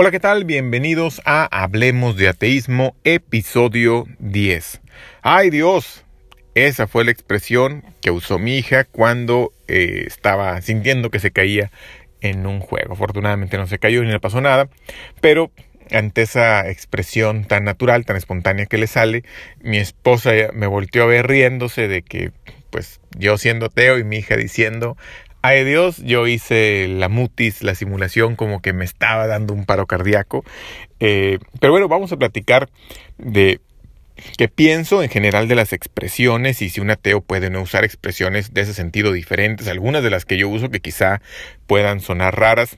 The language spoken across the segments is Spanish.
Hola, ¿qué tal? Bienvenidos a Hablemos de Ateísmo, episodio 10. ¡Ay Dios! Esa fue la expresión que usó mi hija cuando eh, estaba sintiendo que se caía en un juego. Afortunadamente no se cayó ni le pasó nada, pero ante esa expresión tan natural, tan espontánea que le sale, mi esposa me volteó a ver riéndose de que, pues, yo siendo ateo y mi hija diciendo, Ay Dios, yo hice la mutis, la simulación, como que me estaba dando un paro cardíaco. Eh, pero bueno, vamos a platicar de qué pienso en general de las expresiones y si un ateo puede no usar expresiones de ese sentido diferentes, algunas de las que yo uso que quizá puedan sonar raras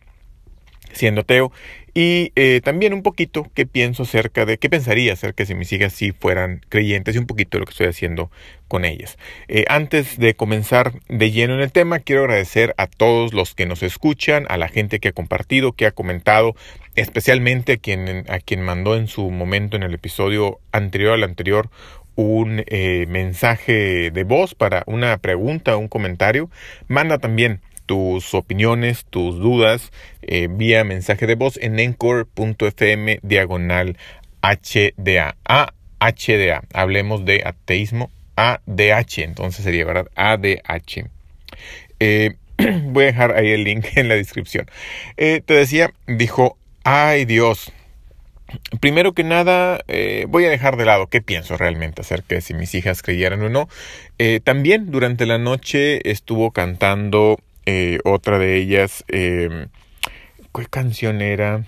siendo ateo y eh, también un poquito qué pienso acerca de, qué pensaría acerca de si mis hijas sí fueran creyentes y un poquito de lo que estoy haciendo con ellas. Eh, antes de comenzar de lleno en el tema, quiero agradecer a todos los que nos escuchan, a la gente que ha compartido, que ha comentado, especialmente a quien, a quien mandó en su momento en el episodio anterior al anterior un eh, mensaje de voz para una pregunta, un comentario. Manda también tus opiniones, tus dudas eh, vía mensaje de voz en encore.fm diagonal HDA. HDA. Hablemos de ateísmo ADH. Entonces sería, ¿verdad? ADH. Eh, voy a dejar ahí el link en la descripción. Eh, te decía, dijo, ay Dios. Primero que nada, voy a dejar de lado qué pienso realmente acerca de si mis hijas creyeran o no. también durante la noche estuvo cantando eh, otra de ellas, eh, ¿qué canción era?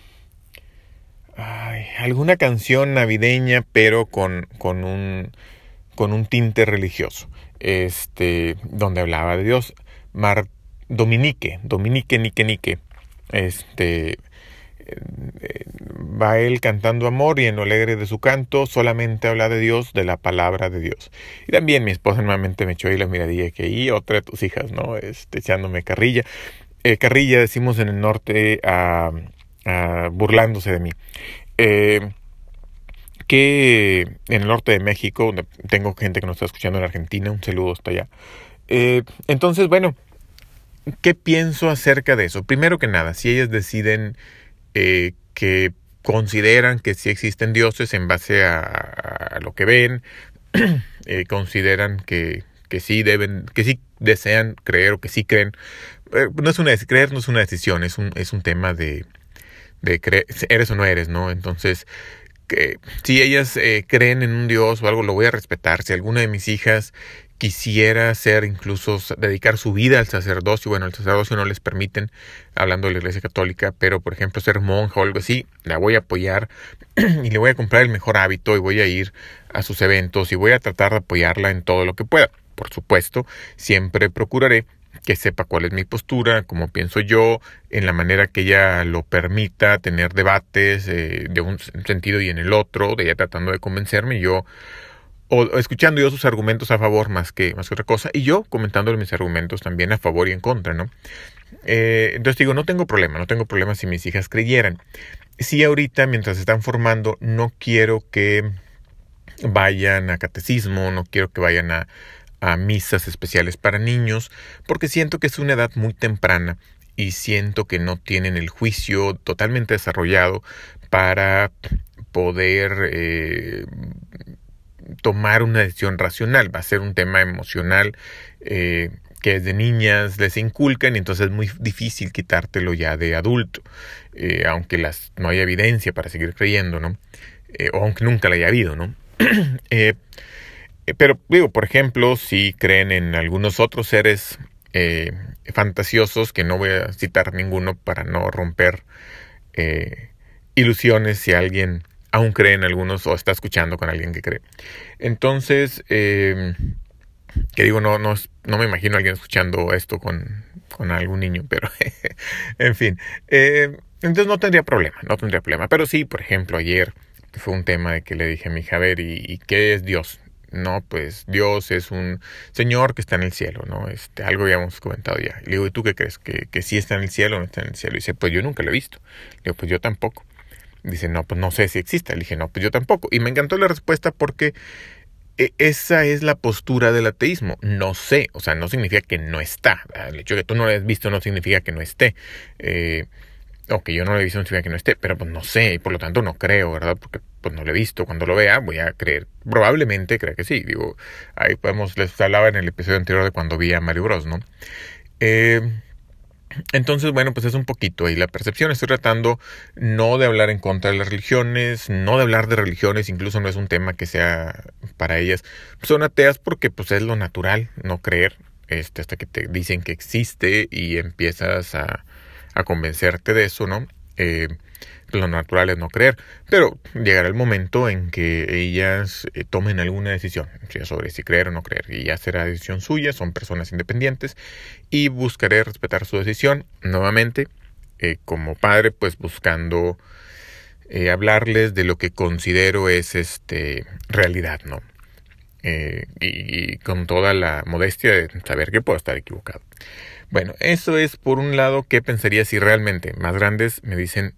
Ay, alguna canción navideña, pero con, con, un, con un tinte religioso, este, donde hablaba de Dios. Mar, Dominique, Dominique, Nique, Nique. Este, va él cantando amor y en lo alegre de su canto solamente habla de Dios, de la palabra de Dios. Y también mi esposa normalmente me echó ahí la miradilla que ahí otra de tus hijas, ¿no? Este, echándome carrilla. Eh, carrilla decimos en el norte burlándose de mí. Eh, que en el norte de México, tengo gente que nos está escuchando en Argentina, un saludo hasta allá. entonces, bueno, ¿qué pienso acerca de eso? Primero que nada, si ellas deciden eh, que consideran que sí existen dioses en base a, lo que ven, eh, consideran que, que sí deben, que sí desean creer o que sí creen. Eh, no es una creer no es una decisión, es un, es un tema de, de creer, eres o no eres, ¿no? Entonces, que si ellas creen en un dios o algo, lo voy a respetar. Si alguna de mis hijas quisiera ser incluso dedicar su vida al sacerdocio. Bueno, el sacerdocio no les permiten, hablando de la Iglesia Católica, pero por ejemplo ser monja o algo así, la voy a apoyar y le voy a comprar el mejor hábito y voy a ir a sus eventos y voy a tratar de apoyarla en todo lo que pueda. Por supuesto, siempre procuraré que sepa cuál es mi postura, cómo pienso yo, en la manera que ella lo permita, tener debates eh, de un sentido y en el otro, de ella tratando de convencerme, yo o escuchando yo sus argumentos a favor más que, más que otra cosa, y yo comentando mis argumentos también a favor y en contra, ¿no? Eh, entonces digo, no tengo problema, no tengo problema si mis hijas creyeran. Si ahorita, mientras están formando, no quiero que vayan a catecismo, no quiero que vayan a, a misas especiales para niños, porque siento que es una edad muy temprana y siento que no tienen el juicio totalmente desarrollado para poder eh, tomar una decisión racional, va a ser un tema emocional eh, que desde niñas les inculcan y entonces es muy difícil quitártelo ya de adulto, eh, aunque las, no haya evidencia para seguir creyendo, ¿no? Eh, o aunque nunca la haya habido, ¿no? pero digo, por ejemplo, si creen en algunos otros seres fantasiosos, que no voy a citar ninguno para no romper ilusiones si alguien aún cree en algunos o está escuchando con alguien que cree. Entonces, eh, que digo, no, no, no me imagino a alguien escuchando esto con, con algún niño, pero en fin. Eh, entonces no tendría problema, no tendría problema. Pero sí, por ejemplo, ayer fue un tema de que le dije a mi hija, a ver, ¿y, qué es Dios? No, pues Dios es un Señor que está en el cielo, ¿no? Este, algo habíamos comentado ya. Y le digo, ¿y tú qué crees? ¿Que, que sí está en el cielo o no está en el cielo? Y dice, pues yo nunca lo he visto. Le digo, pues yo tampoco. Dice, no, pues no sé si existe. Le dije, no, pues yo tampoco. Y me encantó la respuesta porque e, esa es la postura del ateísmo. No sé, o sea, no significa que no está. El hecho de que tú no lo hayas visto no significa que no esté. Eh, o que yo no lo he visto no significa que no esté, pero pues no sé, y por lo tanto no creo, ¿verdad? Porque pues no lo he visto. Cuando lo vea voy a creer, probablemente creo que sí. Digo, ahí podemos, les hablaba en el episodio anterior de cuando vi a Mario Bros, ¿no? Eh, entonces, bueno, pues es un poquito ahí la percepción. Estoy tratando no de hablar en contra de las religiones, no de hablar de religiones, incluso no es un tema que sea para ellas. Son ateas porque pues es lo natural, no creer, este, hasta que te dicen que existe y empiezas a, a convencerte de eso, ¿no? Eh, lo natural es no creer, pero llegará el momento en que ellas eh, tomen alguna decisión sobre si creer o no creer, y ya será decisión suya, son personas independientes, y buscaré respetar su decisión, nuevamente, eh, como padre, pues buscando eh, hablarles de lo que considero es este realidad, ¿no? Y, con toda la modestia de saber que puedo estar equivocado. Bueno, eso es por un lado qué pensaría si realmente más grandes me dicen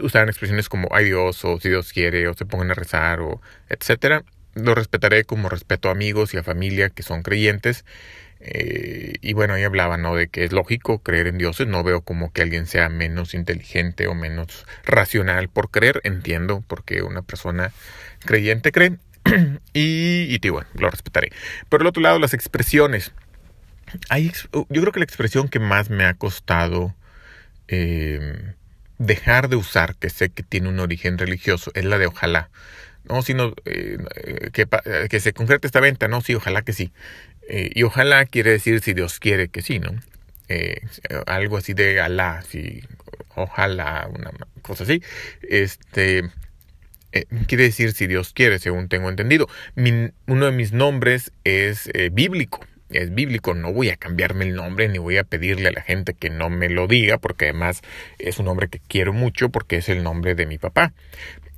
usaran expresiones como ay Dios o si Dios quiere o se pongan a rezar o etcétera. Lo respetaré como respeto a amigos y a familia que son creyentes. Eh, y bueno, ahí hablaba, ¿no? De que es lógico creer en dioses. No veo como que alguien sea menos inteligente o menos racional por creer. Entiendo porque una persona creyente cree. y, y, bueno, lo respetaré. Por el otro lado, las expresiones. Hay, yo creo que la expresión que más me ha costado eh, dejar de usar, que sé que tiene un origen religioso, es la de ojalá. No, sino eh, que, que, se concrete esta venta, no, sí, ojalá que sí. Eh, y ojalá quiere decir si Dios quiere que sí, ¿no? Eh, algo así de Alá, si ojalá, una cosa así. Este quiere decir si Dios quiere, según tengo entendido. uno de mis nombres es bíblico es bíblico, no voy a cambiarme el nombre ni voy a pedirle a la gente que no me lo diga, porque además es un nombre que quiero mucho porque es el nombre de mi papá.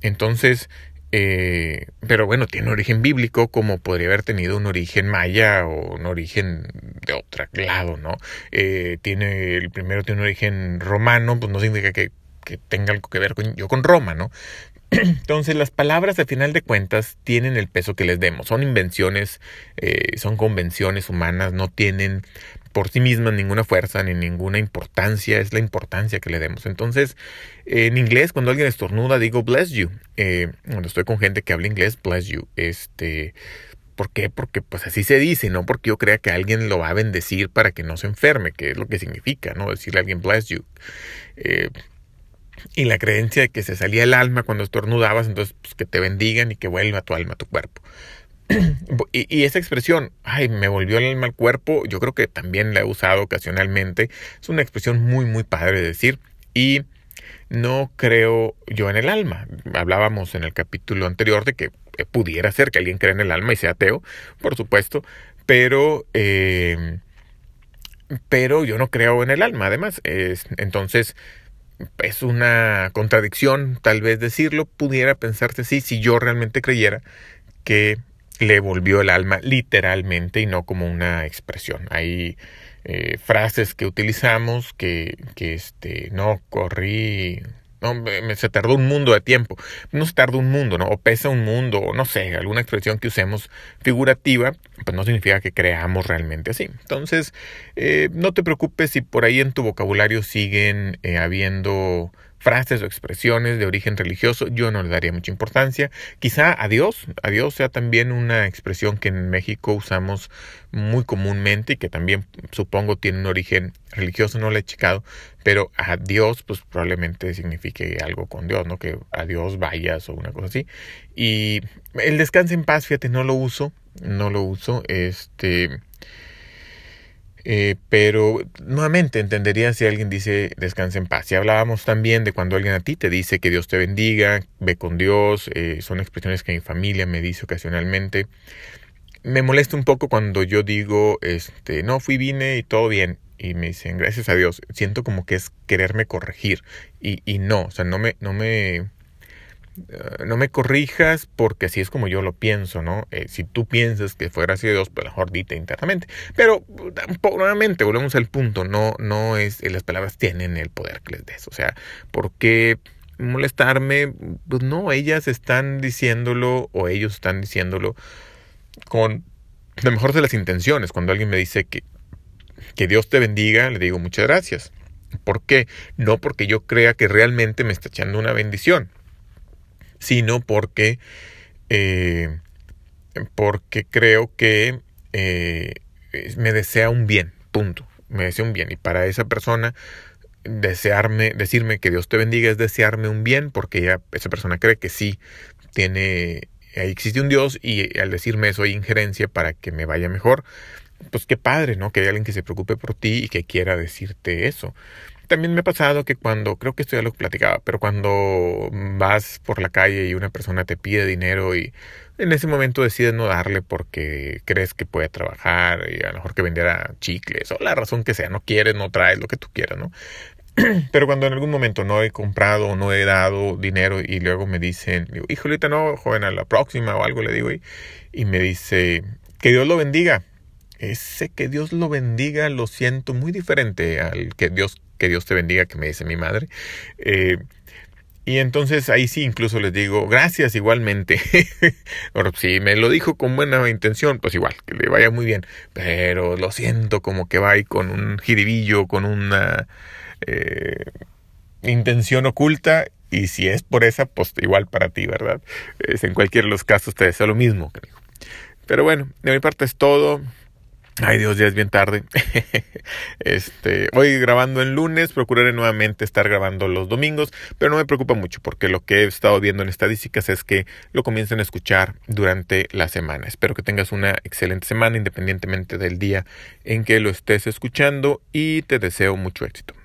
Entonces, eh, pero bueno, tiene origen bíblico como podría haber tenido un origen maya o un origen de otro lado, ¿no? Eh, tiene, el primero tiene un origen romano, pues no significa que, que tenga algo que ver con yo con Roma, ¿no? Entonces las palabras al final de cuentas tienen el peso que les demos. Son invenciones, eh, son convenciones humanas, no tienen por sí mismas ninguna fuerza ni ninguna importancia, es la importancia que le demos. Entonces, en inglés, cuando alguien estornuda, digo bless you. Eh, cuando estoy con gente que habla inglés, bless you. Este, ¿Por qué? Porque pues así se dice, no porque yo crea que alguien lo va a bendecir para que no se enferme, que es lo que significa, ¿no? Decirle a alguien bless you. Eh, y la creencia de que se salía el alma cuando estornudabas, entonces pues, que te bendigan y que vuelva tu alma a tu cuerpo. y, esa expresión, ay, me volvió el alma al cuerpo, yo creo que también la he usado ocasionalmente. Es una expresión muy, muy padre de decir. Y no creo yo en el alma. Hablábamos en el capítulo anterior de que pudiera ser que alguien crea en el alma y sea ateo, por supuesto, pero... Eh, pero yo no creo en el alma, además. Es, entonces, es una contradicción, tal vez decirlo, pudiera pensarse sí, si yo realmente creyera que le volvió el alma literalmente y no como una expresión. Hay eh, frases que utilizamos que, que este, no corrí no, se tardó un mundo de tiempo. No se tardó un mundo, ¿no? O pesa un mundo, o no sé, alguna expresión que usemos figurativa, pues no significa que creamos realmente así. Entonces, eh, no te preocupes si por ahí en tu vocabulario siguen eh, habiendo frases o expresiones de origen religioso, yo no le daría mucha importancia. Quizá adiós, adiós sea también una expresión que en México usamos muy comúnmente y que también supongo tiene un origen religioso, no le he checado, pero adiós pues probablemente signifique algo con Dios, ¿no? Que adiós vayas o una cosa así. Y el descanso en paz, fíjate, no lo uso, no lo uso, este eh, pero nuevamente entendería si alguien dice descansa en paz. Y hablábamos también de cuando alguien a ti te dice que Dios te bendiga, ve con Dios, eh, son expresiones que mi familia me dice ocasionalmente. Me molesta un poco cuando yo digo, este, no fui, vine y todo bien. Y me dicen, gracias a Dios. Siento como que es quererme corregir. Y, y no, o sea, no me, no me, eh, no me corrijas porque así es como yo lo pienso, ¿no? Eh, si tú piensas que fuera así de Dios, pues mejor dite internamente. Pero nuevamente volvemos al punto, no, no es, eh, las palabras tienen el poder que les des. O sea, ¿por qué molestarme? Pues no, ellas están diciéndolo o ellos están diciéndolo con la mejor de las intenciones. Cuando alguien me dice que, que Dios te bendiga, le digo muchas gracias. ¿Por qué? No porque yo crea que realmente me está echando una bendición, sino porque, eh, porque creo que eh, me desea un bien, punto. Me desea un bien. Y para esa persona, desearme, decirme que Dios te bendiga es desearme un bien, porque ya esa persona cree que sí tiene, existe un Dios y al decirme eso hay injerencia para que me vaya mejor. Pues qué padre, ¿no? Que hay alguien que se preocupe por ti y que quiera decirte eso también me ha pasado que cuando, creo que esto ya lo platicaba, pero cuando vas por la calle y una persona te pide dinero y en ese momento decides no darle porque crees que puede trabajar y a lo mejor que vendiera chicles o la razón que sea, no quieres, no traes lo que tú quieras, ¿no? Pero cuando en algún momento no he comprado o no he dado dinero y luego me dicen, digo, hijolita, no, joven, a la próxima o algo le digo, y, y me dice, que Dios lo bendiga. Ese que Dios lo bendiga lo siento muy diferente al que Dios que Dios te bendiga, que me dice mi madre. Eh, y entonces ahí sí incluso les digo, gracias igualmente. si me lo dijo con buena intención, pues igual, que le vaya muy bien. Pero lo siento como que va ahí con un jiribillo, con una eh, intención oculta. Y si es por esa, pues igual para ti, ¿verdad? Es, en cualquiera de los casos te deseo lo mismo. Pero bueno, de mi parte es todo. Ay Dios, ya es bien tarde. este, voy grabando el lunes, procuraré nuevamente estar grabando los domingos, pero no me preocupa mucho porque lo que he estado viendo en estadísticas es que lo comiencen a escuchar durante la semana. Espero que tengas una excelente semana independientemente del día en que lo estés escuchando y te deseo mucho éxito.